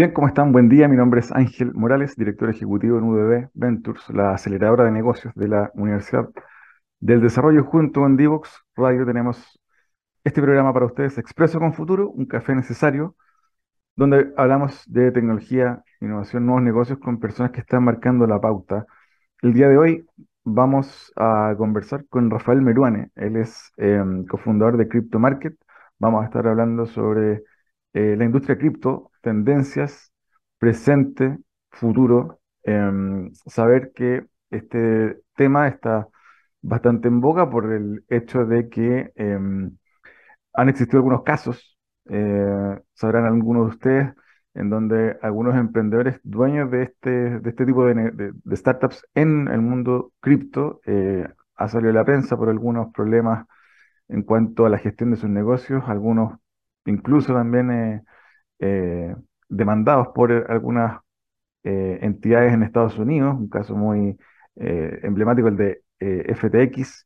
Bien, ¿cómo están? Buen día. Mi nombre es Ángel Morales, director ejecutivo en UDB Ventures, la aceleradora de negocios de la Universidad del Desarrollo. Junto con Divox Radio tenemos este programa para ustedes, Expreso con Futuro, un café necesario, donde hablamos de tecnología, innovación, nuevos negocios con personas que están marcando la pauta. El día de hoy vamos a conversar con Rafael Meruane. Él es em, cofundador de Crypto Market. Vamos a estar hablando sobre eh, la industria cripto, tendencias, presente, futuro. Em, saber que este tema está bastante en boga por el hecho de que em, han existido algunos casos, eh, sabrán algunos de ustedes, en donde algunos emprendedores dueños de este, de este tipo de, startups en el mundo cripto eh, ha salido la prensa por algunos problemas en cuanto a la gestión de sus negocios, algunos incluso también eh, eh, demandados por algunas entidades en Estados Unidos, un caso muy emblemático el de FTX.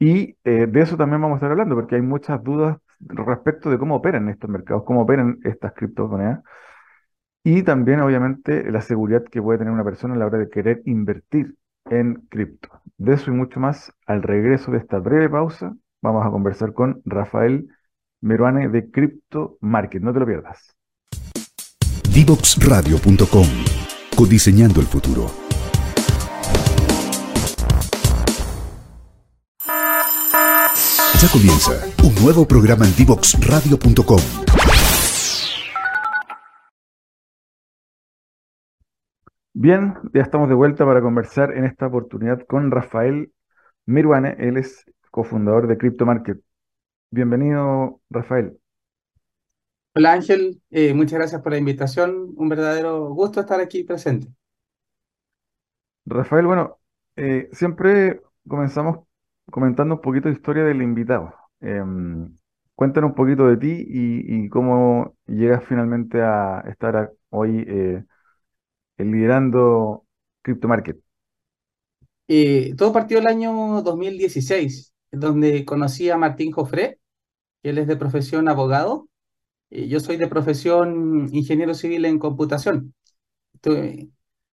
Y de eso también vamos a estar hablando, porque hay muchas dudas respecto de cómo operan estos mercados, cómo operan estas criptomonedas y también, obviamente, la seguridad que puede tener una persona a la hora de querer invertir en cripto. De eso y mucho más, al regreso de esta breve pausa, vamos a conversar con Rafael Meruane de Crypto Market. No te lo pierdas. Divoxradio.com Codiseñando el futuro. Ya comienza un nuevo programa en Divoxradio.com. Bien, ya estamos de vuelta para conversar en esta oportunidad con Rafael Miruane. Él es cofundador de Crypto Market. Bienvenido, Rafael. Hola Ángel, eh, muchas gracias por la invitación. Un verdadero gusto estar aquí presente. Rafael, bueno, eh, siempre comenzamos comentando un poquito de historia del invitado. Em, cuéntanos un poquito de ti y, cómo llegas finalmente a estar hoy eh, liderando Crypto Market. Todo partió el año 2016, donde conocí a Martín Jofré, él es de profesión abogado. y yo soy de profesión ingeniero civil en computación.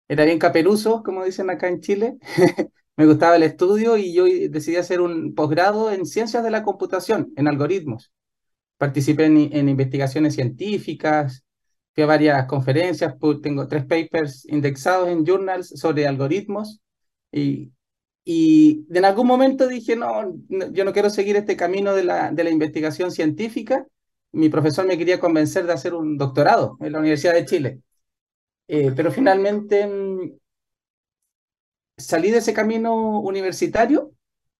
era bien caperuso, como dicen acá en Chile. Me gustaba el estudio y yo decidí hacer un posgrado en ciencias de la computación, en algoritmos. Participé en investigaciones científicas, fui a varias conferencias, tengo tres papers indexados en journals sobre algoritmos y, y en algún momento dije, no, yo no quiero seguir este camino de la, de la investigación científica. Mi profesor me quería convencer de hacer un doctorado en la Universidad de Chile. Eh, pero finalmente mm, salí de ese camino universitario,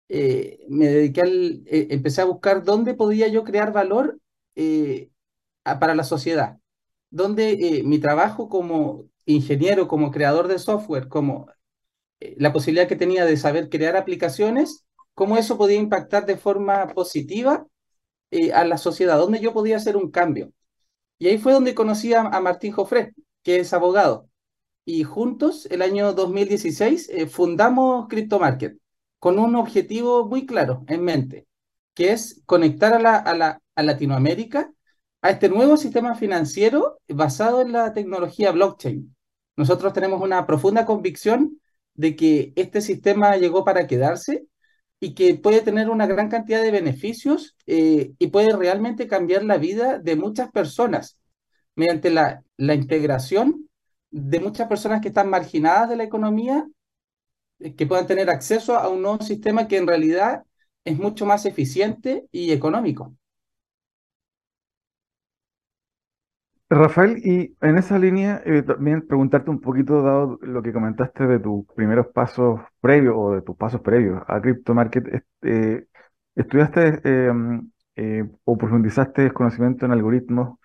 eh, me dediqué al, eh, empecé a buscar dónde podía yo crear valor para la sociedad donde eh, mi trabajo como ingeniero, como creador de software, como eh, la posibilidad que tenía de saber crear aplicaciones, cómo eso podía impactar de forma positiva eh, a la sociedad, donde yo podía hacer un cambio. Y ahí fue donde conocí a, Martín Jofré, que es abogado. Y juntos, el año 2016, fundamos CryptoMarket con un objetivo muy claro en mente, que es conectar a, la, a, la, a Latinoamérica a este nuevo sistema financiero basado en la tecnología blockchain. Nosotros tenemos una profunda convicción de que este sistema llegó para quedarse y que puede tener una gran cantidad de beneficios eh, y puede realmente cambiar la vida de muchas personas mediante la, la integración de muchas personas que están marginadas de la economía, eh, que puedan tener acceso a un nuevo sistema que en realidad es mucho más eficiente y económico. Rafael, y en esa línea eh, también preguntarte un poquito, dado lo que comentaste de tus primeros pasos previos o de tus pasos previos a Crypto Market, eh, ¿estudiaste em, eh, o profundizaste conocimiento en algoritmos?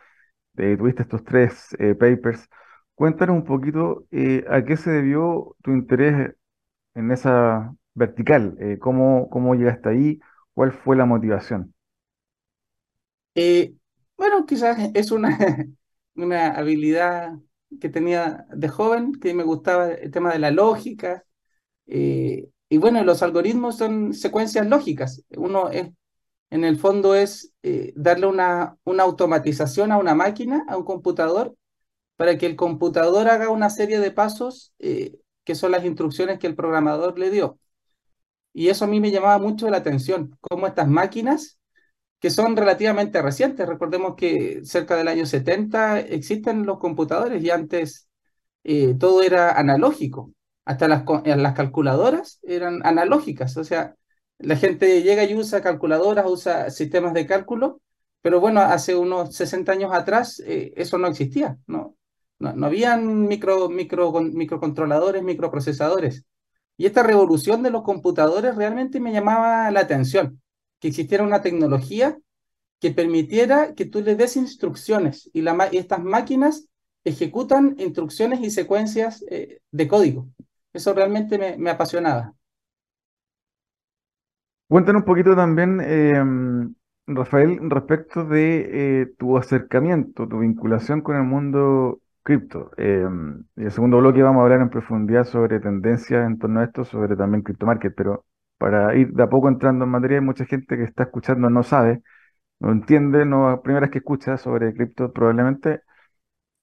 tuviste estos tres papers. Cuéntanos un poquito a qué se debió tu interés en esa vertical, cómo, cómo llegaste ahí, cuál fue la motivación. bueno, quizás es una, una habilidad que tenía de joven, que me gustaba el tema de la lógica. Eh, y bueno, los algoritmos son secuencias lógicas. Uno es, en el fondo es eh, darle una, una automatización a una máquina, a un computador, para que el computador haga una serie de pasos eh, que son las instrucciones que el programador le dio. Y eso a mí me llamaba mucho la atención, cómo estas máquinas, que son relativamente recientes, recordemos que cerca del año 70 existen los computadores y antes eh, todo era analógico, hasta las, las calculadoras eran analógicas, o sea, la gente llega y usa calculadoras, usa sistemas de cálculo, pero bueno, hace unos 60 años atrás eh, eso no existía, ¿no? No, no habían micro, micro, microcontroladores, microprocesadores. Y esta revolución de los computadores realmente me llamaba la atención, que existiera una tecnología que permitiera que tú le des instrucciones y, estas máquinas ejecutan instrucciones y secuencias eh, de código. Eso realmente me, apasionaba. Cuéntanos un poquito también, em, Rafael, respecto de eh, tu acercamiento, tu vinculación con el mundo cripto. Em, y el segundo bloque vamos a hablar en profundidad sobre tendencias en torno a esto, sobre también cripto market, pero para ir de a poco entrando en materia, hay mucha gente que está escuchando no sabe, no entiende, no primera vez que escucha sobre cripto probablemente,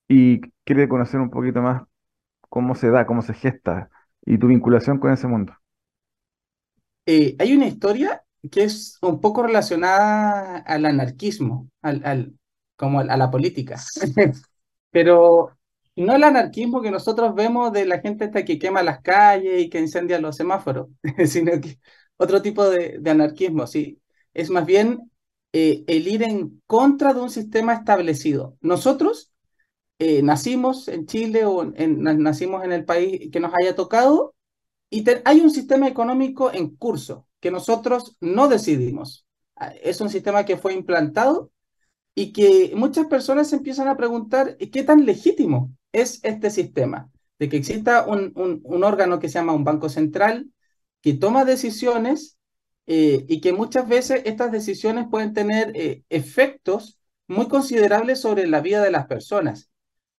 y quiere conocer un poquito más cómo se da, cómo se gesta y tu vinculación con ese mundo. Eh, hay una historia que es un poco relacionada al anarquismo, al, al como a la política. Pero no el anarquismo que nosotros vemos de la gente esta que quema las calles y que incendia los semáforos, sino que otro tipo de, anarquismo, sí. Es más bien eh, el ir en contra de un sistema establecido. Nosotros eh, nacimos en Chile o nacimos en el país que nos haya tocado y hay un sistema económico en curso que nosotros no decidimos. Ah, es un sistema que fue implantado y que muchas personas empiezan a preguntar qué tan legítimo es este sistema, de que exista un, un, órgano que se llama un banco central que toma decisiones eh, y que muchas veces estas decisiones pueden tener eh, efectos muy considerables sobre la vida de las personas.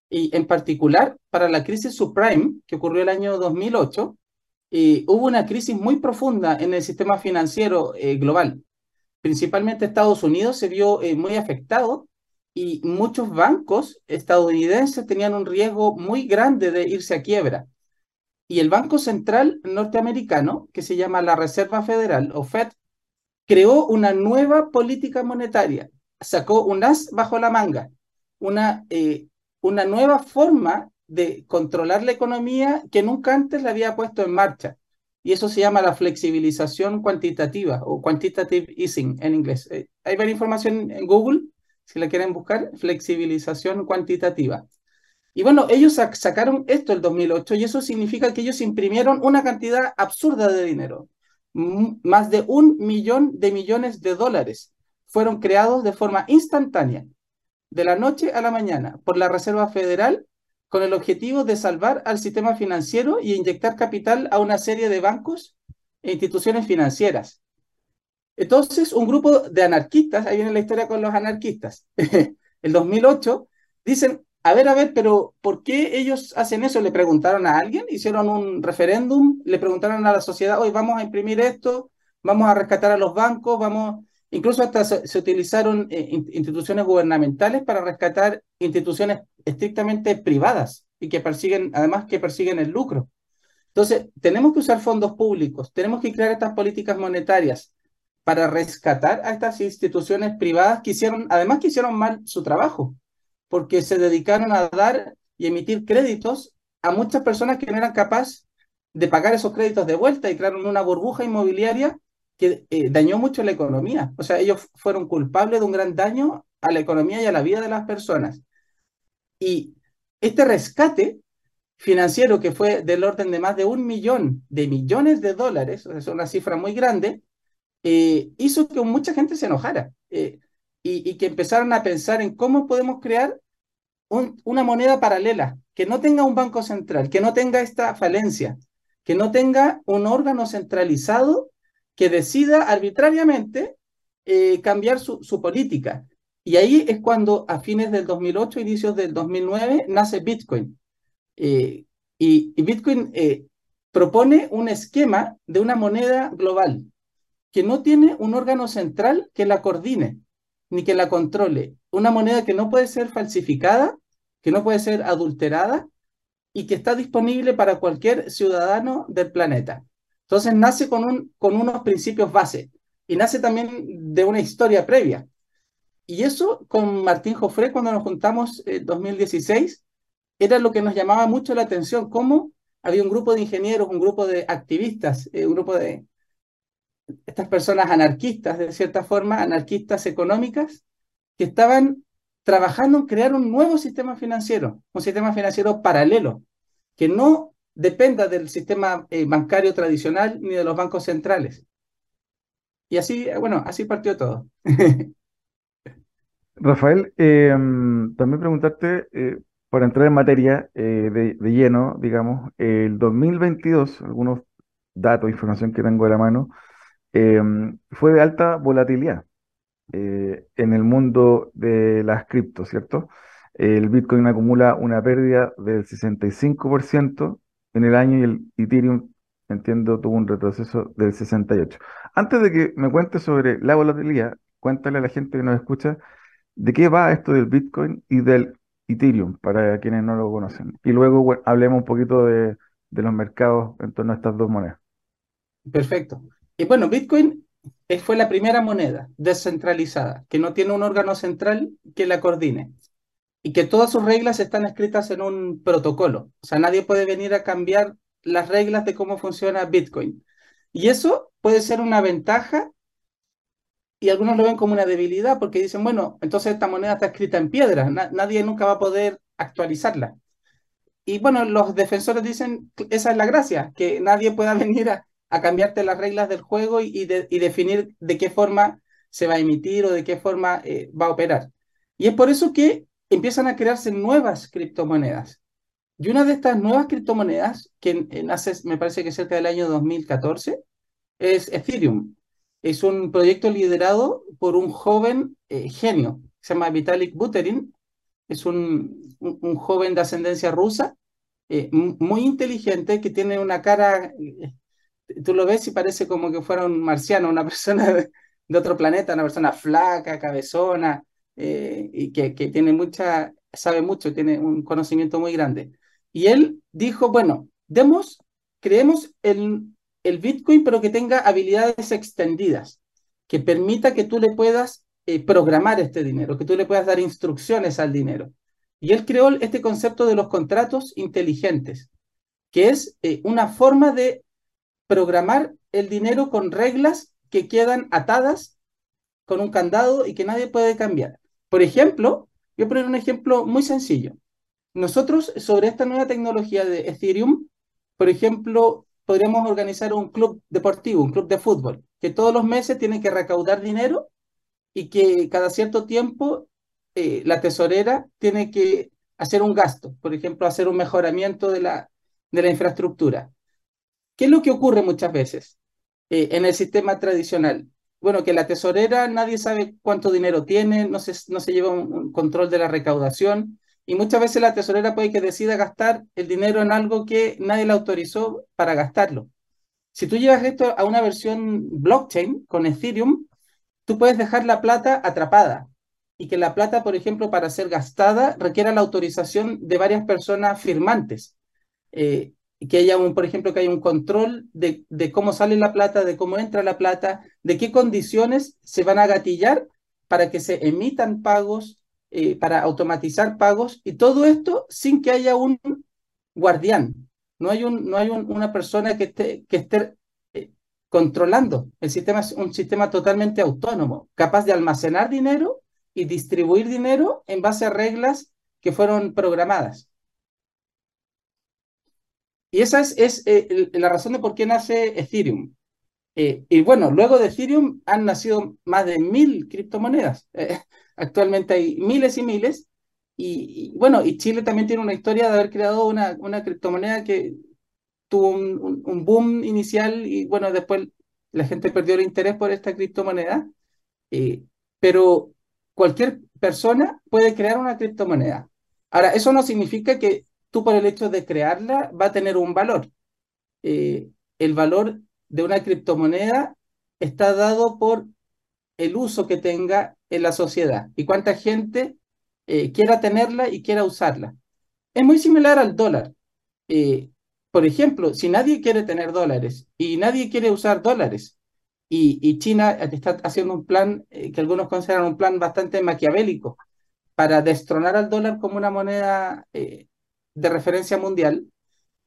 Y en particular, para la crisis subprime que ocurrió el año 2008, eh, hubo una crisis muy profunda en el sistema financiero global principalmente Estados Unidos se vio eh, muy afectado y muchos bancos estadounidenses tenían un riesgo muy grande de irse a quiebra. Y el Banco Central norteamericano, que se llama la Reserva Federal o Fed, creó una nueva política monetaria, sacó un as bajo la manga, una, eh, una nueva forma de controlar la economía que nunca antes la había puesto en marcha y eso se llama la flexibilización cuantitativa o quantitative easing en inglés. Eh, hay varias información en Google, si la quieren buscar, flexibilización cuantitativa. Y bueno, ellos sacaron esto el 2008 y eso significa que ellos imprimieron una cantidad absurda de dinero. más de un millón de millones de dólares fueron creados de forma instantánea, de la noche a la mañana, por la Reserva Federal con el objetivo de salvar al sistema financiero y inyectar capital a una serie de bancos e instituciones financieras. Entonces, un grupo de anarquistas, ahí viene la historia con los anarquistas, el 2008, dicen, a ver, a ver, pero ¿por qué ellos hacen eso? Le preguntaron a alguien, hicieron un referéndum, le preguntaron a la sociedad, hoy vamos a imprimir esto, vamos a rescatar a los bancos, vamos, incluso hasta se, utilizaron eh, instituciones gubernamentales para rescatar instituciones estrictamente privadas y que persiguen, además que persiguen el lucro. Entonces, tenemos que usar fondos públicos, tenemos que crear estas políticas monetarias para rescatar a estas instituciones privadas que hicieron, además que hicieron mal su trabajo, porque se dedicaron a dar y emitir créditos a muchas personas que no eran capaces de pagar esos créditos de vuelta y crearon una burbuja inmobiliaria que eh, dañó mucho la economía. O sea, ellos fueron culpables de un gran daño a la economía y a la vida de las personas. Y este rescate financiero, que fue del orden de más de un millón de millones de dólares, es una cifra muy grande, eh, hizo que mucha gente se enojara eh, y, que empezaran a pensar en cómo podemos crear una moneda paralela, que no tenga un banco central, que no tenga esta falencia, que no tenga un órgano centralizado que decida arbitrariamente eh, cambiar su política. Y ahí es cuando a fines del 2008, inicios del 2009, nace Bitcoin. Eh, y, Bitcoin eh, propone un esquema de una moneda global que no tiene un órgano central que la coordine ni que la controle. Una moneda que no puede ser falsificada que no puede ser adulterada y que está disponible para cualquier ciudadano del planeta. Entonces nace con, un, con unos principios base y nace también de una historia previa. Y eso con Martín Jofré, cuando nos juntamos en 2016, era lo que nos llamaba mucho la atención, cómo había un grupo de ingenieros, un grupo de activistas, eh, un grupo de estas personas anarquistas, de cierta forma, anarquistas económicas, que estaban trabajando en crear un nuevo sistema financiero, un sistema financiero paralelo, que no dependa del sistema eh, bancario tradicional ni de los bancos centrales. Y así, bueno, así partió todo. Rafael, em, también preguntarte, eh, para entrar en materia eh, de, de, lleno, digamos, el 2022, algunos datos, información que tengo de la mano, em, fue de alta volatilidad. Eh, en el mundo de las criptos, ¿cierto? El Bitcoin acumula una pérdida del 65% en el año y el Ethereum, entiendo, tuvo un retroceso del 68%. Antes de que me cuentes sobre la volatilidad, cuéntale a la gente que nos escucha de qué va esto del Bitcoin y del Ethereum, para quienes no lo conocen. Y luego hablemos un poquito de, de los mercados en torno a estas dos monedas. Perfecto. Y bueno, Bitcoin fue la primera moneda descentralizada, que no tiene un órgano central que la coordine y que todas sus reglas están escritas en un protocolo. O sea, nadie puede venir a cambiar las reglas de cómo funciona Bitcoin. Y eso puede ser una ventaja y algunos lo ven como una debilidad porque dicen, bueno, entonces esta moneda está escrita en piedra, nadie nunca va a poder actualizarla. Y bueno, los defensores dicen, esa es la gracia, que nadie pueda venir a, a cambiarte las reglas del juego y, definir de qué forma se va a emitir o de qué forma eh, va a operar. Y es por eso que empiezan a crearse nuevas criptomonedas. Y una de estas nuevas criptomonedas, que nace, me parece que cerca del año 2014, es Ethereum. Es un proyecto liderado por un joven eh, genio, se llama Vitalik Buterin. Es un, un, joven de ascendencia rusa, eh, muy inteligente, que tiene una cara tú lo ves y parece como que fuera un marciano, una persona de, otro planeta, una persona flaca, cabezona, eh, y que, que, tiene mucha, sabe mucho, tiene un conocimiento muy grande. Y él dijo, bueno, demos, creemos el, el Bitcoin, pero que tenga habilidades extendidas, que permita que tú le puedas eh, programar este dinero, que tú le puedas dar instrucciones al dinero. Y él creó este concepto de los contratos inteligentes, que es eh, una forma de programar el dinero con reglas que quedan atadas con un candado y que nadie puede cambiar. Por ejemplo, a poner un ejemplo muy sencillo. Nosotros sobre esta nueva tecnología de Ethereum, por ejemplo, podríamos organizar un club deportivo, un club de fútbol, que todos los meses tiene que recaudar dinero y que cada cierto tiempo eh, la tesorera tiene que hacer un gasto, por ejemplo, hacer un mejoramiento de la, de la infraestructura. ¿Qué es lo que ocurre muchas veces eh, en el sistema tradicional? Bueno, que la tesorera nadie sabe cuánto dinero tiene, no se, no se lleva un, control de la recaudación y muchas veces la tesorera puede que decida gastar el dinero en algo que nadie le autorizó para gastarlo. Si tú llevas esto a una versión blockchain con Ethereum, tú puedes dejar la plata atrapada y que la plata, por ejemplo, para ser gastada requiera la autorización de varias personas firmantes. Eh, que haya un, por ejemplo, que haya un control de, de, cómo sale la plata, de cómo entra la plata, de qué condiciones se van a gatillar para que se emitan pagos, eh, para automatizar pagos, y todo esto sin que haya un guardián. No hay, un, no hay una persona que esté, que esté eh, controlando. El sistema es un sistema totalmente autónomo, capaz de almacenar dinero y distribuir dinero en base a reglas que fueron programadas. Y esa es, eh, la razón de por qué nace Ethereum. Eh, y bueno, luego de Ethereum han nacido más de mil criptomonedas. Eh, actualmente hay miles y miles. Y, bueno, y Chile también tiene una historia de haber creado una, una criptomoneda que tuvo un, un, boom inicial y bueno, después la gente perdió el interés por esta criptomoneda. pero cualquier persona puede crear una criptomoneda. Ahora, eso no significa que tú por el hecho de crearla va a tener un valor. Eh, el valor de una criptomoneda está dado por el uso que tenga en la sociedad y cuánta gente eh, quiera tenerla y quiera usarla. Es muy similar al dólar. Eh, por ejemplo, si nadie quiere tener dólares y nadie quiere usar dólares, y, China está haciendo un plan que algunos consideran un plan bastante maquiavélico para destronar al dólar como una moneda de referencia mundial,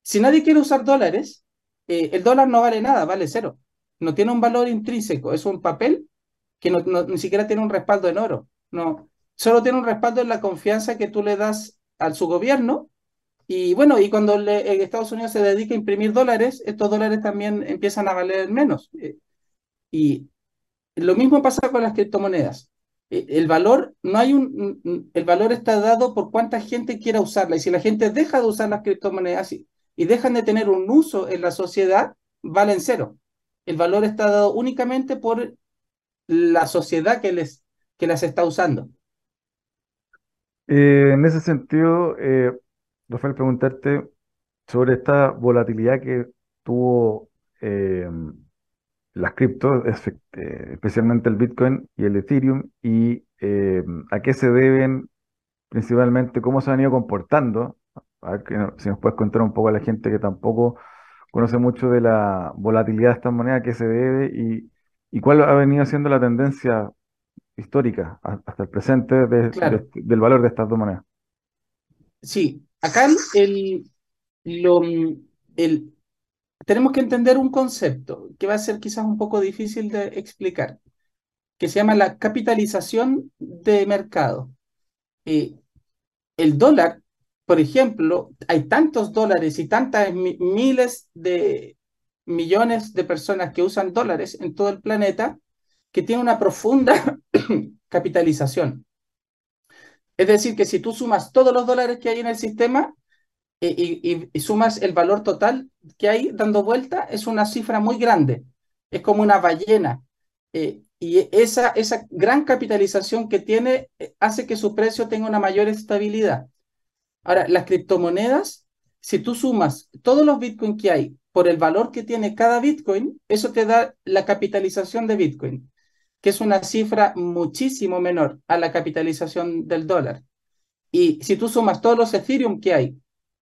si nadie quiere usar dólares, el dólar no vale nada, vale cero. No tiene un valor intrínseco, es un papel que no, ni siquiera tiene un respaldo en oro. No, solo tiene un respaldo en la confianza que tú le das a su gobierno. Y bueno, y cuando le, Estados Unidos se dedica a imprimir dólares, estos dólares también empiezan a valer menos. Eh, y lo mismo pasa con las criptomonedas. Eh, el valor, no hay un, el valor está dado por cuánta gente quiera usarla. Y si la gente deja de usar las criptomonedas y, dejan de tener un uso en la sociedad, valen cero. El valor está dado únicamente por la sociedad que, les, que las está usando. Eh, en ese sentido, eh, Rafael, preguntarte sobre esta volatilidad que tuvo las criptos, eh, especialmente el Bitcoin y el Ethereum, y a qué se deben principalmente, cómo se han ido comportando. A ver que, si nos puedes contar un poco a la gente que tampoco conoce mucho de la volatilidad de estas monedas, a qué se debe y ¿Y cuál ha venido siendo la tendencia histórica hasta el presente del valor de estas dos monedas? Sí, acá el, lo, el, tenemos que entender un concepto que va a ser quizás un poco difícil de explicar, que se llama la capitalización de mercado. Eh, el dólar, por ejemplo, hay tantos dólares y tantas miles de millones de personas que usan dólares en todo el planeta que tiene una profunda capitalización. Es decir, que si tú sumas todos los dólares que hay en el sistema eh, y, sumas el valor total que hay dando vuelta, es una cifra muy grande. Es como una ballena. Eh, y esa, esa gran capitalización que tiene eh, hace que su precio tenga una mayor estabilidad. Ahora, las criptomonedas, si tú sumas todos los bitcoins que hay por el valor que tiene cada Bitcoin, eso te da la capitalización de Bitcoin, que es una cifra muchísimo menor a la capitalización del dólar. Y si tú sumas todos los Ethereum que hay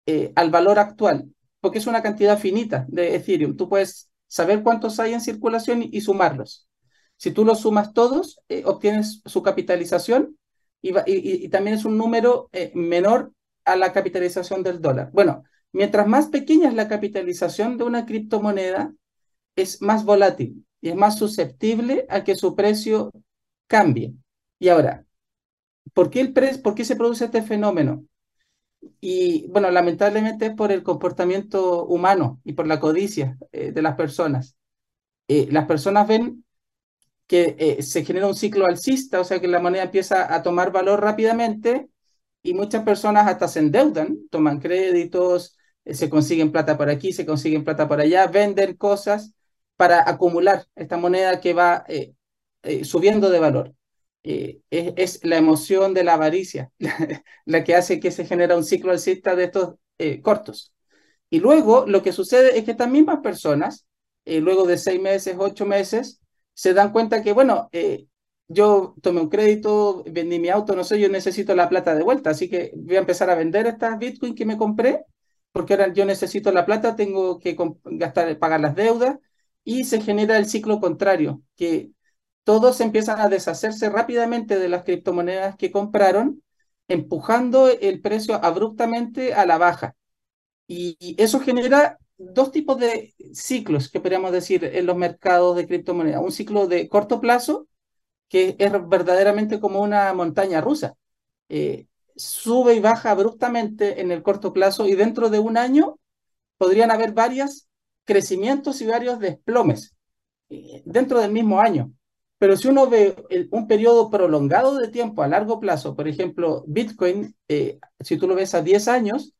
eh, al valor actual, porque es una cantidad finita de Ethereum, tú puedes saber cuántos hay en circulación y, sumarlos. Si tú los sumas todos, eh, obtienes su capitalización y, también es un número eh, menor a la capitalización del dólar. Bueno, Mientras más pequeña es la capitalización de una criptomoneda, es más volátil y es más susceptible a que su precio cambie. Y ahora, ¿por qué, el ¿por qué se produce este fenómeno? Y bueno, lamentablemente por el comportamiento humano y por la codicia eh, de las personas. Eh, las personas ven que eh, se genera un ciclo alcista, o sea que la moneda empieza a tomar valor rápidamente y muchas personas hasta se endeudan, toman créditos, eh, se consiguen plata por aquí, se consiguen plata por allá, venden cosas para acumular esta moneda que va subiendo de valor. Es, la emoción de la avaricia la que hace que se genera un ciclo alcista de estos cortos. Y luego lo que sucede es que estas mismas personas, luego de seis meses, ocho meses, se dan cuenta que, bueno, yo tomé un crédito, vendí mi auto, no sé, yo necesito la plata de vuelta, así que voy a empezar a vender estas Bitcoin que me compré, porque ahora yo necesito la plata, tengo que gastar, pagar las deudas, y se genera el ciclo contrario, que todos empiezan a deshacerse rápidamente de las criptomonedas que compraron, empujando el precio abruptamente a la baja. Y eso genera dos tipos de ciclos que podríamos decir en los mercados de criptomonedas. Un ciclo de corto plazo, que es verdaderamente como una montaña rusa. Eh, sube y baja abruptamente en el corto plazo y dentro de un año podrían haber varios crecimientos y varios desplomes eh, dentro del mismo año. Pero si uno ve un periodo prolongado de tiempo a largo plazo, por ejemplo, Bitcoin, eh, si tú lo ves a 10 años,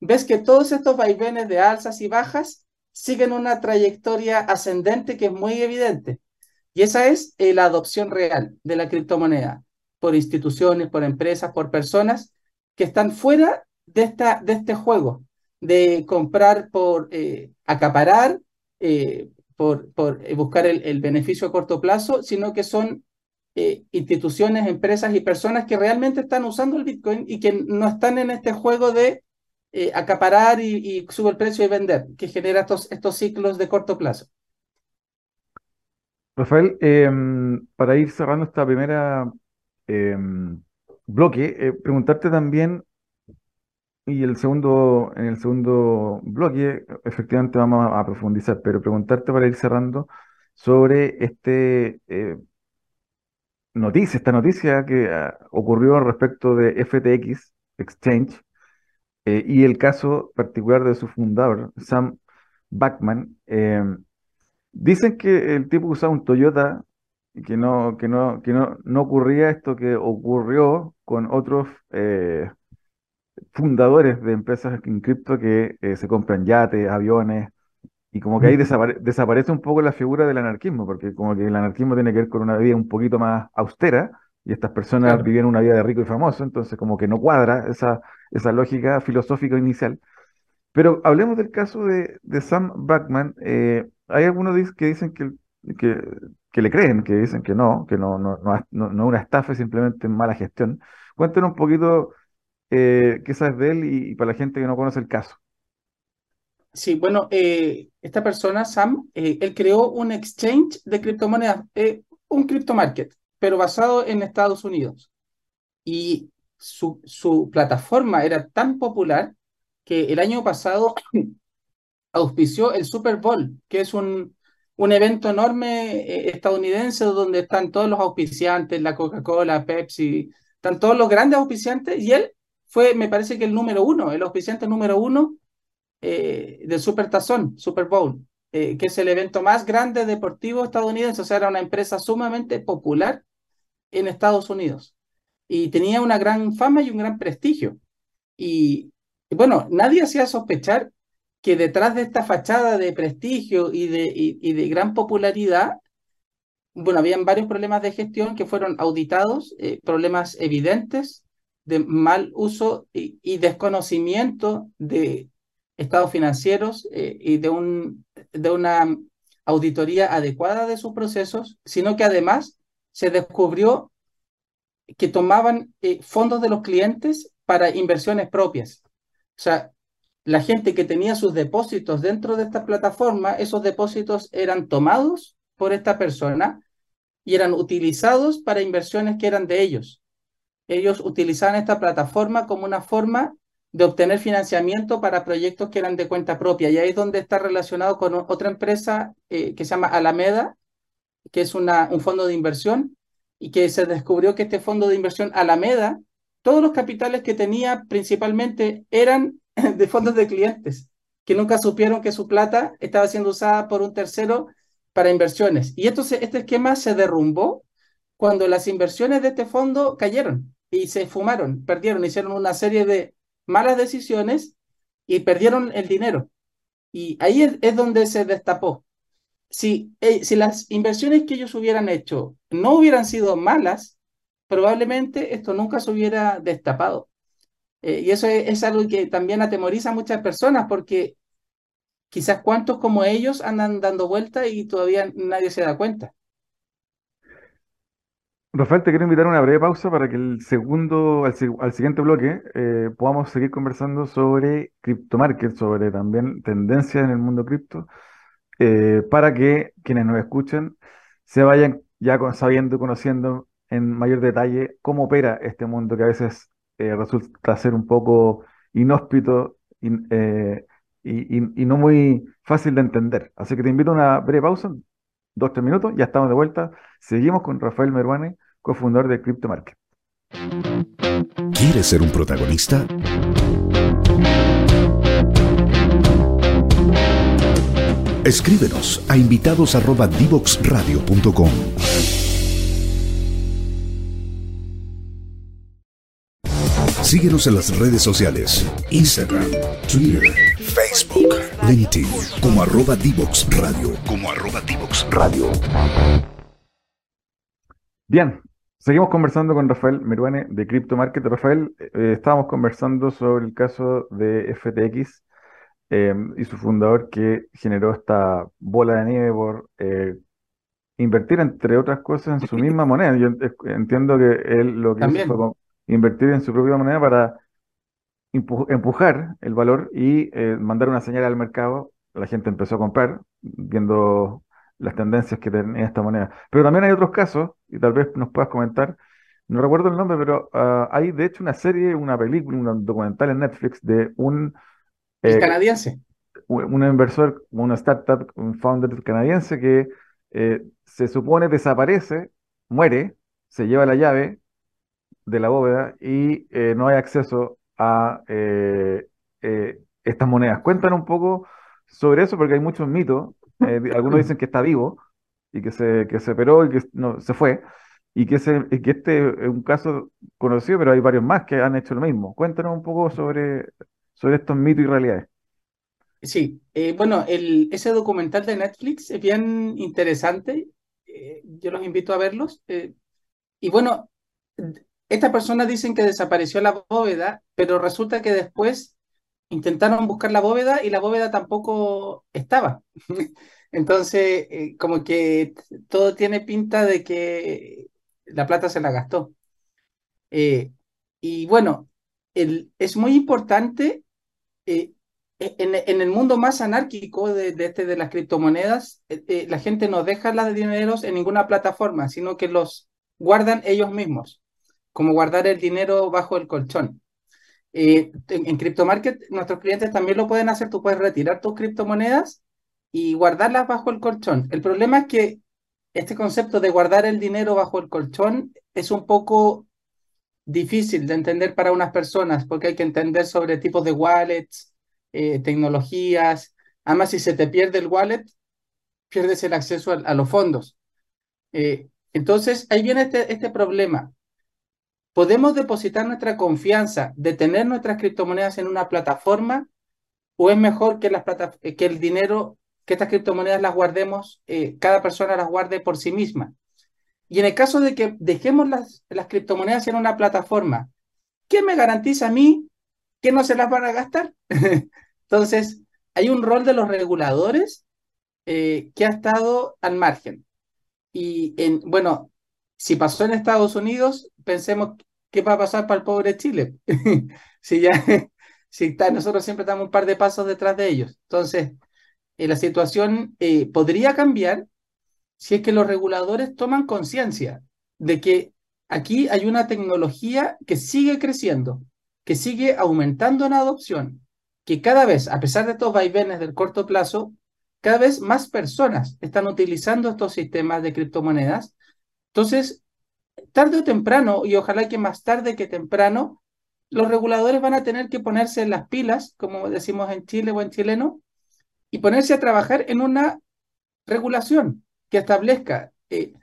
ves que todos estos vaivenes de alzas y bajas siguen una trayectoria ascendente que es muy evidente. Y esa es eh, la adopción real de la criptomoneda por instituciones, por empresas, por personas que están fuera de, esta, de este juego, de comprar por eh, acaparar, por, por buscar el, beneficio a corto plazo, sino que son eh, instituciones, empresas y personas que realmente están usando el Bitcoin y que no están en este juego de eh, acaparar y, y sube el precio y vender, que genera estos, estos ciclos de corto plazo. Rafael, em, para ir cerrando esta primera em, bloque, eh, preguntarte también, y el segundo, en el segundo bloque, efectivamente vamos a, profundizar, pero preguntarte para ir cerrando sobre este eh, noticia, esta noticia que ah, ocurrió respecto de FTX Exchange eh, y el caso particular de su fundador, Sam Backman. Em, dicen que el tipo usaba un Toyota que no, que no, que no, no ocurría esto que ocurrió con otros eh, fundadores de empresas en cripto que eh, se compran yates, aviones, y como que ahí desaparece un poco la figura del anarquismo, porque como que el anarquismo tiene que ver con una vida un poquito más austera, y estas personas vivían una vida de rico y famoso, entonces como que no cuadra esa, esa lógica filosófica inicial. Pero hablemos del caso de, Sam Backman. Eh, hay algunos que dicen que, que, le creen, que dicen que no, que no, no, no, no, una estafa, es simplemente mala gestión. Cuéntenos un poquito eh, qué sabes de él y, para la gente que no conoce el caso. Sí, bueno, eh, esta persona, Sam, él creó un exchange de criptomonedas, un crypto market, pero basado en Estados Unidos. Y su, su plataforma era tan popular que el año pasado auspició el Super Bowl, que es un, un evento enorme eh, estadounidense donde están todos los auspiciantes, la Coca-Cola, Pepsi, están todos los grandes auspiciantes, y él fue, me parece que el número uno, el auspiciante número uno eh, del Super Tazón, Super Bowl, eh, que es el evento más grande deportivo estadounidense, o sea, era una empresa sumamente popular en Estados Unidos y tenía una gran fama y un gran prestigio. Y, bueno, nadie hacía sospechar que detrás de esta fachada de prestigio y de, y, de gran popularidad, bueno, habían varios problemas de gestión que fueron auditados, eh, problemas evidentes de mal uso y, desconocimiento de estados financieros eh, y de, un, de una auditoría adecuada de sus procesos, sino que además se descubrió que tomaban eh, fondos de los clientes para inversiones propias. O sea, la gente que tenía sus depósitos dentro de esta plataforma, esos depósitos eran tomados por esta persona y eran utilizados para inversiones que eran de ellos. Ellos utilizaban esta plataforma como una forma de obtener financiamiento para proyectos que eran de cuenta propia. Y ahí es donde está relacionado con otra empresa eh, que se llama Alameda, que es una, un fondo de inversión, y que se descubrió que este fondo de inversión Alameda, todos los capitales que tenía principalmente eran de fondos de clientes, que nunca supieron que su plata estaba siendo usada por un tercero para inversiones. Y entonces este esquema se derrumbó cuando las inversiones de este fondo cayeron y se fumaron, perdieron, hicieron una serie de malas decisiones y perdieron el dinero. Y ahí es donde se destapó si, eh, si las inversiones que ellos hubieran hecho no hubieran sido malas, probablemente esto nunca se hubiera destapado. Eh, y eso es, algo que también atemoriza a muchas personas porque quizás cuantos como ellos andan dando vueltas y todavía nadie se da cuenta. Rafael, te quiero invitar a una breve pausa para que el segundo, al, siguiente bloque eh, podamos seguir conversando sobre criptomarket, sobre también tendencias en el mundo cripto eh, para que quienes nos escuchen se vayan ya sabiendo y conociendo en mayor detalle cómo opera este mundo que a veces eh, resulta ser un poco inhóspito y, no muy fácil de entender. Así que te invito a una breve pausa, dos, tres minutos, ya estamos de vuelta. Seguimos con Rafael Meruane, cofundador de Crypto Market. ¿Quieres ser un protagonista? Escríbenos a invitados@divoxradio.com. Síguenos en las redes sociales, Instagram, Twitter, Facebook, LinkedIn, como arroba Divox Radio, como arroba Divox Radio. Bien, seguimos conversando con Rafael Meruane de Crypto Market. Rafael, eh, estábamos conversando sobre el caso de FTX Em, y su fundador que generó esta bola de nieve por eh, invertir, entre otras cosas, en su misma moneda. Yo entiendo que él lo que hizo fue invertir en su propia moneda para empujar el valor y eh, mandar una señal al mercado. La gente empezó a comprar, viendo las tendencias que tenía esta moneda. Pero también hay otros casos, y tal vez nos puedas comentar, no recuerdo el nombre, pero ah, hay de hecho una serie, una película, un documental en Netflix de un... Eh, canadiense. Un, inversor, una startup, un founder canadiense que eh, se supone desaparece, muere, se lleva la llave de la bóveda y eh, no hay acceso a estas monedas. Cuéntanos un poco sobre eso porque hay muchos mitos eh, algunos dicen que está vivo y que se, que se y que no, se fue. Y que, que este es un caso conocido, pero hay varios más que han hecho lo mismo. Cuéntanos un poco sobre, sobre estos mitos y realidades. Sí, eh, bueno, el, ese documental de Netflix es bien interesante. Eh, yo los invito a verlos. y bueno, estas personas dicen que desapareció la bóveda, pero resulta que después intentaron buscar la bóveda y la bóveda tampoco estaba. Entonces, eh, como que todo tiene pinta de que la plata se la gastó. Eh, y bueno, es muy importante eh, en, el mundo más anárquico de, este, de las criptomonedas, la gente no deja los dineros en ninguna plataforma, sino que los guardan ellos mismos, como guardar el dinero bajo el colchón. en, en CryptoMarket, nuestros clientes también lo pueden hacer. Tú puedes retirar tus criptomonedas y guardarlas bajo el colchón. El problema es que este concepto de guardar el dinero bajo el colchón es un poco difícil de entender para unas personas porque hay que entender sobre tipos de wallets, eh, tecnologías. Además, si se te pierde el wallet, pierdes el acceso a, los fondos. Eh, entonces, ahí viene este, este problema. ¿Podemos depositar nuestra confianza de tener nuestras criptomonedas en una plataforma o es mejor que, las que el dinero que estas criptomonedas las guardemos, eh, cada persona las guarde por sí misma. Y en el caso de que dejemos las, las criptomonedas en una plataforma, ¿qué me garantiza a mí que no se las van a gastar? Entonces, hay un rol de los reguladores eh, que ha estado al margen. Y en, bueno, si pasó en Estados Unidos, pensemos qué va a pasar para el pobre Chile. si ya, si está, nosotros siempre estamos un par de pasos detrás de ellos. Entonces, eh, la situación eh, podría cambiar si es que los reguladores toman conciencia de que aquí hay una tecnología que sigue creciendo, que sigue aumentando en adopción, que cada vez, a pesar de estos vaivenes del corto plazo, cada vez más personas están utilizando estos sistemas de criptomonedas. Entonces, tarde o temprano, y ojalá que más tarde que temprano, los reguladores van a tener que ponerse en las pilas, como decimos en Chile o en chileno, y ponerse a trabajar en una regulación que establezca, eh,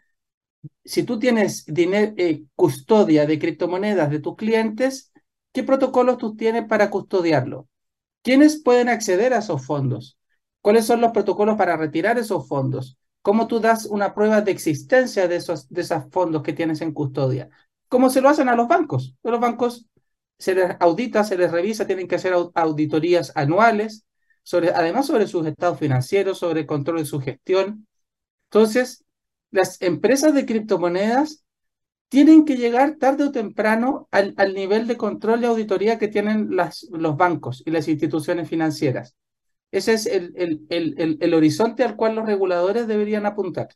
si tú tienes eh, custodia de criptomonedas de tus clientes, ¿qué protocolos tú tienes para custodiarlo? ¿Quiénes pueden acceder a esos fondos? ¿Cuáles son los protocolos para retirar esos fondos? ¿Cómo tú das una prueba de existencia de esos, fondos que tienes en custodia? ¿Cómo se lo hacen a los bancos? A los bancos se les audita, se les revisa, tienen que hacer auditorías anuales, además sobre sus estados financieros, sobre el control de su gestión. Entonces, las empresas de criptomonedas tienen que llegar tarde o temprano al, nivel de control y auditoría que tienen los bancos y las instituciones financieras. Ese es el, el, el, horizonte al cual los reguladores deberían apuntar.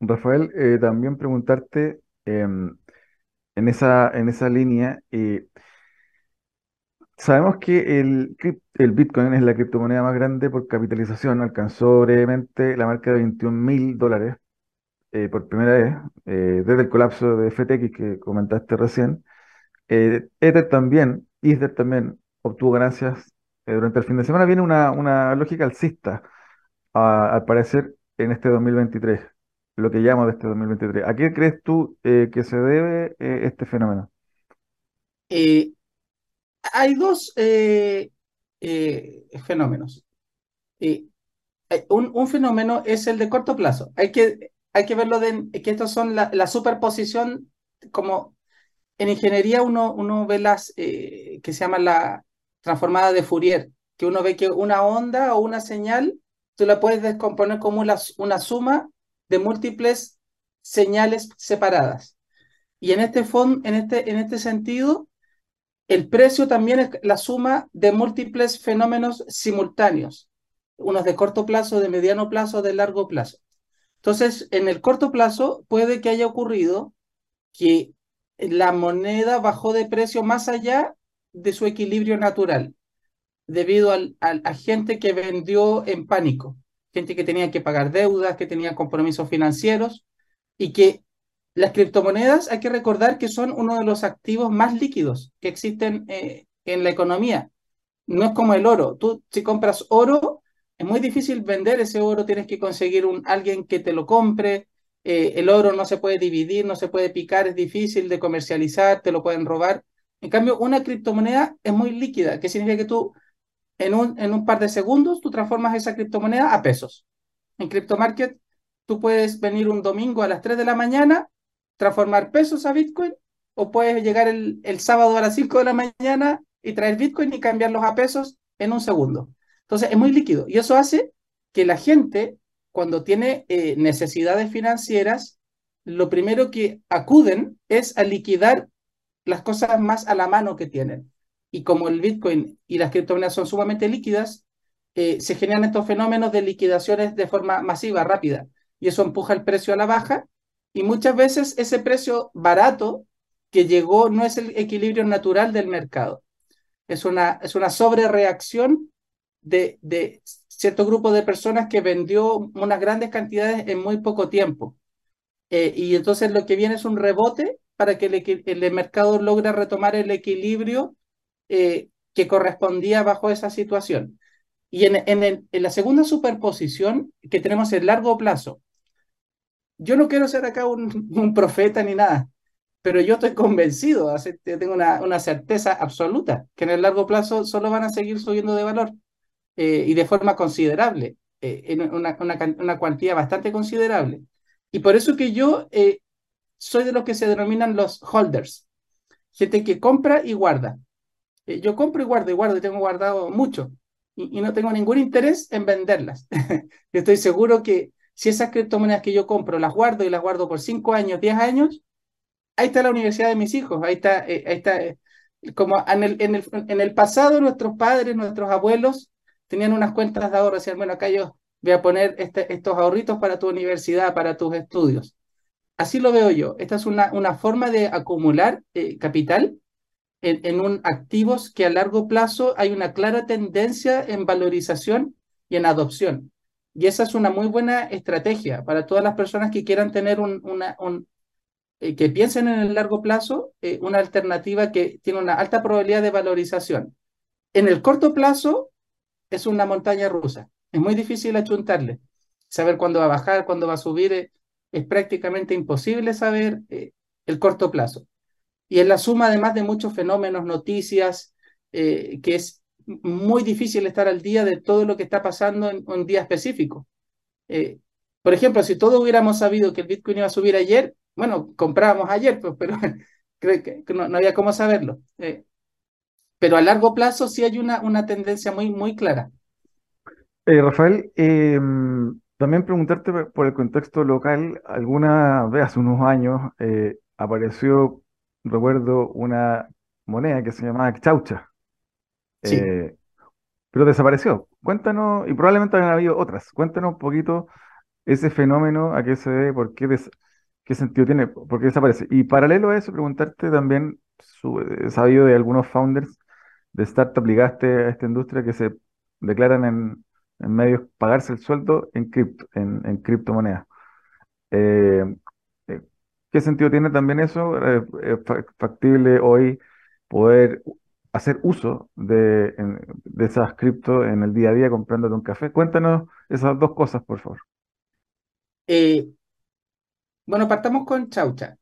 Rafael, eh, también preguntarte em, en, esa, en esa línea, eh, Sabemos que el, el Bitcoin es la criptomoneda más grande por capitalización. Alcanzó brevemente la marca de 21 mil dólares eh, por primera vez eh, desde el colapso de FTX que comentaste recién. Ether también, Ether también obtuvo ganancias durante el fin de semana. Viene una, una lógica alcista, al parecer, en este 2023, lo que llamo de este 2023. ¿A qué crees tú que se debe este fenómeno? hay dos eh, eh, fenómenos. un, un, fenómeno es el de corto plazo. Hay que, hay que verlo de que estos son la, superposición, como en ingeniería uno, uno ve las eh, que se llama la transformada de Fourier, que uno ve que una onda o una señal, tú la puedes descomponer como una, una suma de múltiples señales separadas. Y en este, en este, en este sentido, el precio también es la suma de múltiples fenómenos simultáneos, unos de corto plazo, de mediano plazo, de largo plazo. Entonces, en el corto plazo puede que haya ocurrido que la moneda bajó de precio más allá de su equilibrio natural, debido a gente que vendió en pánico, gente que tenía que pagar deudas, que tenía compromisos financieros y que las criptomonedas hay que recordar que son uno de los activos más líquidos que existen eh, en la economía. No es como el oro. Tú si compras oro, es muy difícil vender ese oro, tienes que conseguir un, alguien que te lo compre. Eh, el oro no se puede dividir, no se puede picar, es difícil de comercializar, te lo pueden robar. En cambio, una criptomoneda es muy líquida, que significa que tú en un, en un par de segundos tú transformas esa criptomoneda a pesos. En CryptoMarket tú puedes venir un domingo a las 3 de la mañana transformar pesos a Bitcoin o puedes llegar el, el sábado a las 5 de la mañana y traer Bitcoin y cambiarlos a pesos en un segundo. Entonces es muy líquido y eso hace que la gente cuando tiene eh, necesidades financieras, lo primero que acuden es a liquidar las cosas más a la mano que tienen. Y como el Bitcoin y las criptomonedas son sumamente líquidas, eh, se generan estos fenómenos de liquidaciones de forma masiva, rápida. Y eso empuja el precio a la baja y muchas veces ese precio barato que llegó no es el equilibrio natural del mercado. Es una, es una sobrereacción de, de cierto grupo de personas que vendió unas grandes cantidades en muy poco tiempo. Eh, y entonces lo que viene es un rebote para que el, mercado logre retomar el equilibrio eh, que correspondía bajo esa situación. Y en, la segunda superposición que tenemos el largo plazo, yo no quiero ser acá un, profeta ni nada, pero yo estoy convencido, tengo una, una, certeza absoluta, que en el largo plazo solo van a seguir subiendo de valor eh, y de forma considerable, eh, en una, una, cuantía bastante considerable. Y por eso que yo soy de los que se denominan los holders, gente que compra y guarda. yo compro y guardo y guardo y tengo guardado mucho y, y no tengo ningún interés en venderlas. estoy seguro que si esas criptomonedas que yo compro las guardo y las guardo por 5 años, 10 años, ahí está la universidad de mis hijos, ahí está, eh, ahí está, eh, como en el, en, el, en el pasado nuestros padres, nuestros abuelos tenían unas cuentas de ahorro, decían, bueno, acá yo voy a poner este, estos ahorritos para tu universidad, para tus estudios. Así lo veo yo. Esta es una, una forma de acumular eh, capital en, en un activos que a largo plazo hay una clara tendencia en valorización y en adopción. Y esa es una muy buena estrategia para todas las personas que quieran tener un, una, un, eh, que piensen en el largo plazo, eh, una alternativa que tiene una alta probabilidad de valorización. En el corto plazo es una montaña rusa, es muy difícil achuntarle. Saber cuándo va a bajar, cuándo va a subir, es prácticamente imposible saber el corto plazo. Y es la suma además de muchos fenómenos, noticias, que es muy difícil estar al día de todo lo que está pasando en un día específico. Eh, por ejemplo, si todos hubiéramos sabido que el Bitcoin iba a subir ayer, bueno, comprábamos ayer, pues, pero creo que no, había cómo saberlo. Eh, pero a largo plazo sí hay una, una tendencia muy, muy clara. Eh, Rafael, em, también preguntarte por el contexto local, alguna vez hace unos años apareció, recuerdo, una moneda que se llamaba chaucha. Eh, pero desapareció. Cuéntanos, y probablemente han habido otras, cuéntanos un poquito ese fenómeno, a qué se debe, por qué, qué sentido tiene, por qué desaparece. Y paralelo a eso, preguntarte también, su, he sabido de algunos founders de startup ligaste a esta industria que se declaran en, en medios pagarse el sueldo en cripto, en, en criptomonedas. Eh, eh, ¿qué sentido tiene también eso? ¿Es factible hoy poder hacer uso de, esas cripto en el día a día comprándote un café. Cuéntanos esas dos cosas, por favor. Eh, bueno, partamos con Chaucha.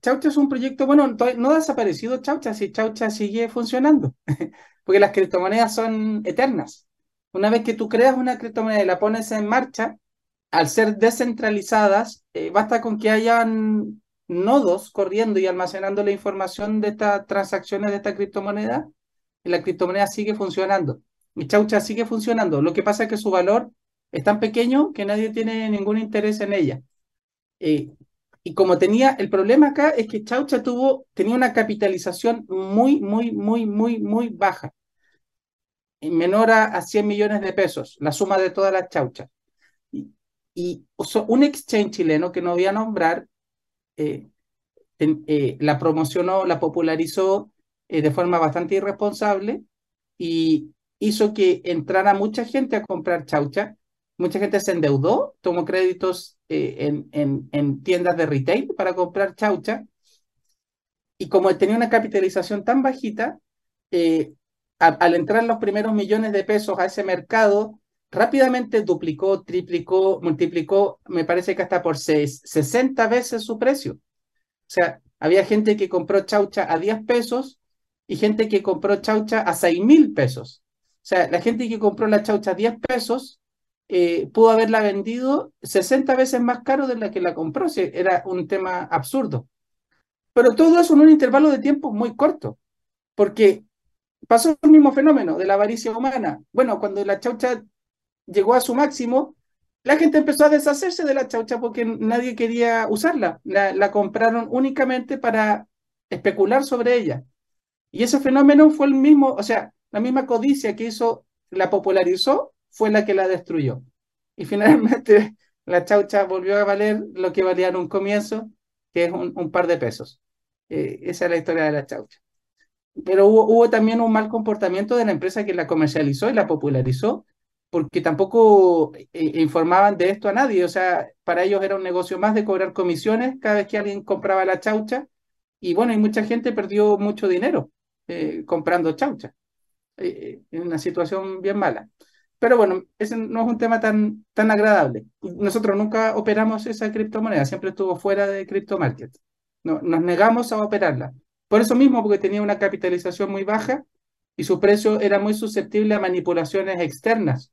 Chaucha es un proyecto, bueno, no ha desaparecido Chaucha, si Chaucha sigue funcionando, porque las criptomonedas son eternas. Una vez que tú creas una criptomoneda y la pones en marcha, al ser descentralizadas, eh, basta con que hayan nodos corriendo y almacenando la información de estas transacciones de esta criptomoneda, y la criptomoneda sigue funcionando. Y Chaucha sigue funcionando. Lo que pasa es que su valor es tan pequeño que nadie tiene ningún interés en ella. Eh, y como tenía, el problema acá es que Chaucha tuvo, tenía una capitalización muy, muy, muy, muy, muy baja, menor a, 100 millones de pesos, la suma de todas las chauchas. Y, y un exchange chileno que no voy a nombrar, eh, eh, la promocionó, la popularizó de forma bastante irresponsable y hizo que entrara mucha gente a comprar chaucha mucha gente se endeudó, tomó créditos eh, en, en, en, tiendas de retail para comprar chaucha. Y como tenía una capitalización tan bajita, eh, al entrar los primeros millones de pesos a ese mercado, rápidamente duplicó, triplicó, multiplicó, me parece que hasta por 60 veces su precio. O sea, había gente que compró chaucha a 10 pesos y gente que compró chaucha a 6 mil pesos. O sea, la gente que compró la chaucha a 10 pesos eh, pudo haberla vendido 60 veces más caro de la que la compró. era un tema absurdo. Pero todo eso en un intervalo de tiempo muy corto, porque pasó el mismo fenómeno de la avaricia humana. Bueno, cuando la chaucha llegó a su máximo, la gente empezó a deshacerse de la chaucha porque nadie quería usarla. La, compraron únicamente para especular sobre ella. Y ese fenómeno fue el mismo, o sea, la misma codicia que hizo, la popularizó fue la que la destruyó. Y finalmente la chaucha volvió a valer lo que valía en un comienzo, que es un, par de pesos. Eh, esa es la historia de la chaucha. Pero hubo, hubo también un mal comportamiento de la empresa que la comercializó y la popularizó, porque tampoco eh, informaban de esto a nadie. O sea, para ellos era un negocio más de cobrar comisiones cada vez que alguien compraba la chaucha. Y bueno, y mucha gente perdió mucho dinero eh, comprando chaucha. en una situación bien mala. Pero bueno, ese no es un tema tan, tan agradable. Nosotros nunca operamos esa criptomoneda, siempre estuvo fuera de crypto market. No, nos negamos a operarla. Por eso mismo, porque tenía una capitalización muy baja y su precio era muy susceptible a manipulaciones externas.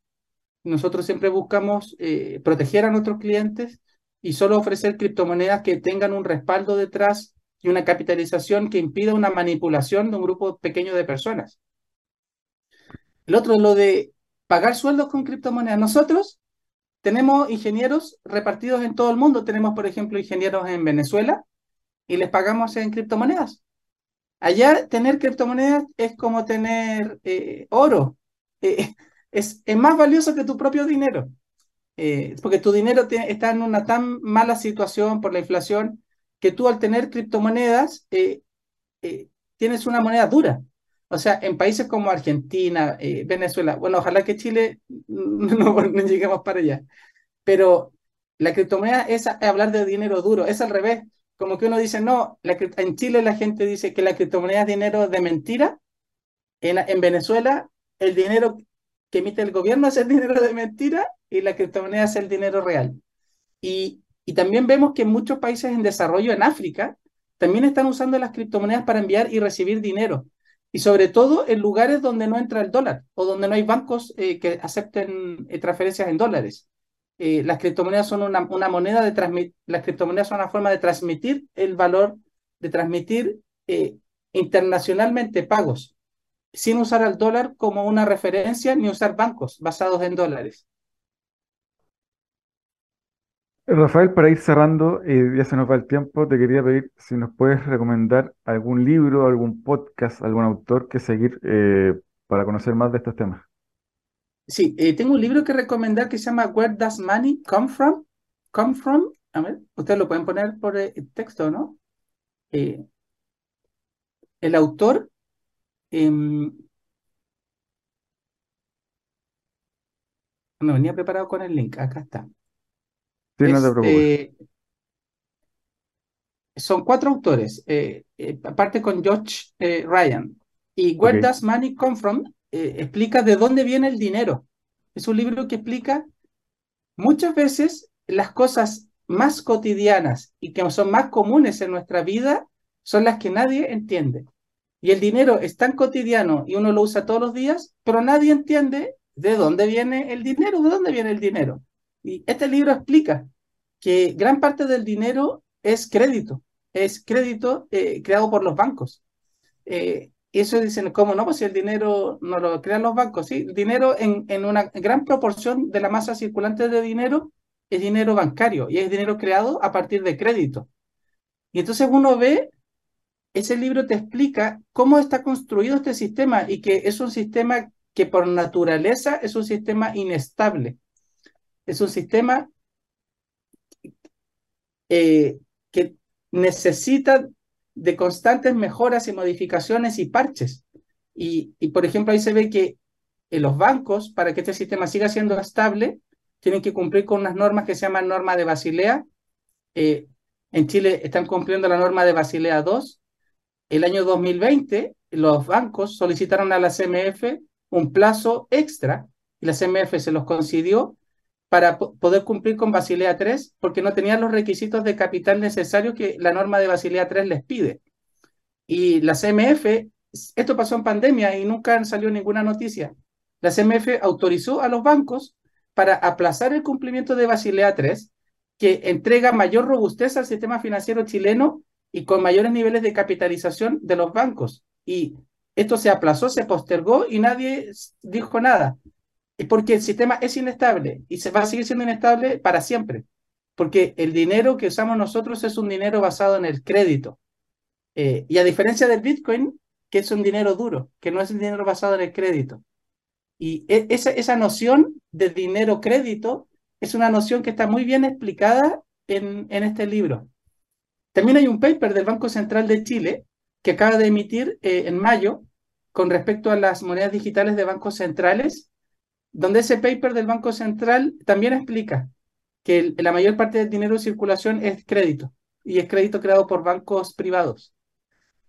Nosotros siempre buscamos eh, proteger a nuestros clientes y solo ofrecer criptomonedas que tengan un respaldo detrás y una capitalización que impida una manipulación de un grupo pequeño de personas. El otro es lo de pagar sueldos con criptomonedas. Nosotros tenemos ingenieros repartidos en todo el mundo. Tenemos, por ejemplo, ingenieros en Venezuela y les pagamos en criptomonedas. Allá tener criptomonedas es como tener eh, oro. Eh, es, es, más valioso que tu propio dinero. Eh, porque tu dinero está en una tan mala situación por la inflación que tú al tener criptomonedas tienes una moneda dura. O sea, en países como Argentina, eh, Venezuela, bueno, ojalá que Chile no, lleguemos para allá, pero la criptomoneda es hablar de dinero duro, es al revés, como que uno dice, no, en Chile la gente dice que la criptomoneda es dinero de mentira, en, en Venezuela el dinero que emite el gobierno es el dinero de mentira y la criptomoneda es el dinero real. Y, también vemos que muchos países en desarrollo, en África, también están usando las criptomonedas para enviar y recibir dinero y sobre todo en lugares donde no entra el dólar o donde no hay bancos eh, que acepten eh, transferencias en dólares. Eh, las criptomonedas son una, una moneda de transmitir, las criptomonedas son una forma de transmitir el valor, de transmitir internacionalmente pagos, sin usar al dólar como una referencia ni usar bancos basados en dólares. Rafael, para ir cerrando, eh, ya se nos va el tiempo, te quería pedir si nos puedes recomendar algún libro, algún podcast, algún autor que seguir eh, para conocer más de estos temas. Sí, eh, tengo un libro que recomendar que se llama Where Does Money Come From? Come From, a ver, ustedes lo pueden poner por el texto, ¿no? el autor em, no venía preparado con el link, acá está. Sí, no te preocupes. Eh, son cuatro autores, eh, eh, aparte con George Ryan. Y Where Does Money Come From explica de dónde viene el dinero. Es un libro que explica muchas veces las cosas más cotidianas y que son más comunes en nuestra vida son las que nadie entiende. Y el dinero es tan cotidiano y uno lo usa todos los días, pero nadie entiende de dónde viene el dinero, de dónde viene el dinero. Y este libro explica que gran parte del dinero es crédito, es crédito eh, creado por los bancos. Eh, eso dicen, ¿cómo no? Pues si el dinero no lo crean los bancos, ¿sí? El dinero en, en una gran proporción de la masa circulante de dinero es dinero bancario y es dinero creado a partir de crédito. Y entonces uno ve, ese libro te explica cómo está construido este sistema y que es un sistema que por naturaleza es un sistema inestable. Es un sistema eh, que necesita de constantes mejoras y modificaciones y parches. Y, y, por ejemplo, ahí se ve que en los bancos, para que este sistema siga siendo estable, tienen que cumplir con unas normas que se llaman norma de Basilea. Eh, en Chile están cumpliendo la norma de Basilea 2. El año 2020, los bancos solicitaron a la CMF un plazo extra y la CMF se los concedió para poder cumplir con Basilea 3 porque no tenían los requisitos de capital necesarios que la norma de Basilea 3 les pide. Y la CMF, esto pasó en pandemia y nunca salió ninguna noticia. La CMF autorizó a los bancos para aplazar el cumplimiento de Basilea 3, que entrega mayor robustez al sistema financiero chileno y con mayores niveles de capitalización de los bancos. Y esto se aplazó, se postergó y nadie dijo nada. Porque el sistema es inestable y se va a seguir siendo inestable para siempre. Porque el dinero que usamos nosotros es un dinero basado en el crédito. Eh, y a diferencia del Bitcoin, que es un dinero duro, que no es un dinero basado en el crédito. Y e, esa, esa noción de dinero crédito es una noción que está muy bien explicada en, en este libro. También hay un paper del Banco Central de Chile que acaba de emitir eh, en mayo con respecto a las monedas digitales de bancos centrales, donde ese paper del Banco Central también explica que la mayor parte del dinero en circulación es crédito y es crédito creado por bancos privados.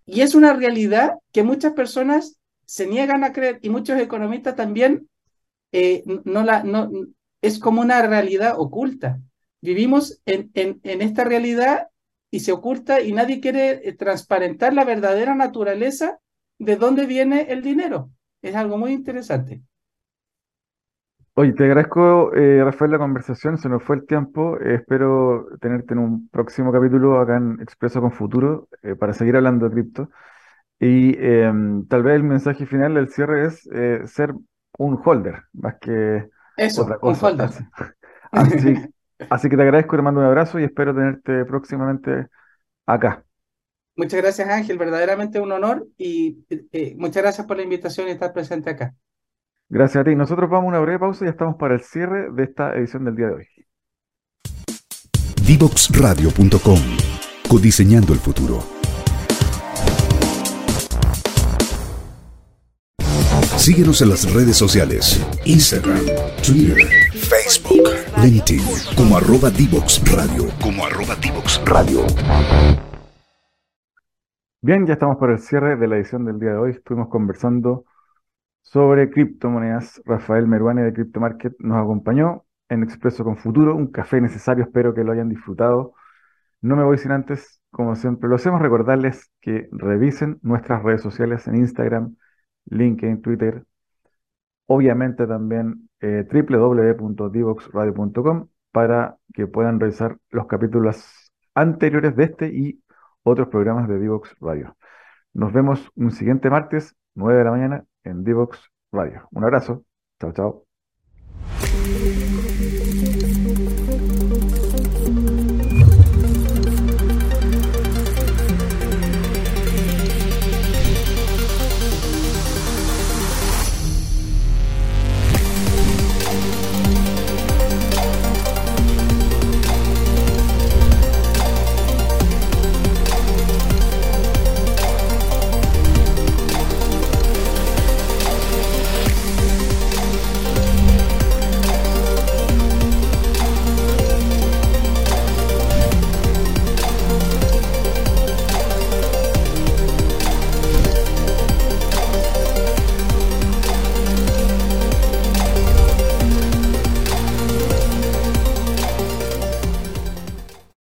Y es una realidad que muchas personas se niegan a creer y muchos economistas también eh, no la, no, es como una realidad oculta. Vivimos en, en, esta realidad y se oculta y nadie quiere eh, transparentar la verdadera naturaleza de dónde viene el dinero. Es algo muy interesante. Oye, te agradezco, eh, Rafael, la conversación. Se nos fue el tiempo. Eh, espero tenerte en un próximo capítulo acá en Expreso con Futuro para seguir hablando de cripto. Y em, tal vez el mensaje final del cierre es ser un holder, más que Eso, otra un cosa. holder. Así, que te agradezco, te mando un abrazo y espero tenerte próximamente acá. Muchas gracias, Ángel. Verdaderamente un honor y eh, muchas gracias por la invitación y estar presente acá. Gracias a ti. Nosotros vamos a una breve pausa y ya estamos para el cierre de esta edición del día de hoy. Divoxradio.com Codiseñando el futuro. Síguenos en las redes sociales. Instagram, Twitter, Facebook, LinkedIn, como arroba Divox Radio. Como arroba Divox Radio. Bien, ya estamos para el cierre de la edición del día de hoy. Estuvimos conversando sobre criptomonedas. Rafael Meruane de Crypto Market nos acompañó en Expreso con Futuro, un café necesario. Espero que lo hayan disfrutado. No me voy sin antes, como siempre, lo hacemos recordarles que revisen nuestras redes sociales en Instagram, LinkedIn, Twitter, obviamente también eh, www.divoxradio.com para que puedan revisar los capítulos anteriores de este y otros programas de Divox Radio. Nos vemos un siguiente martes, 9 de la mañana, en Divox Radio. Un abrazo. Chao, chao.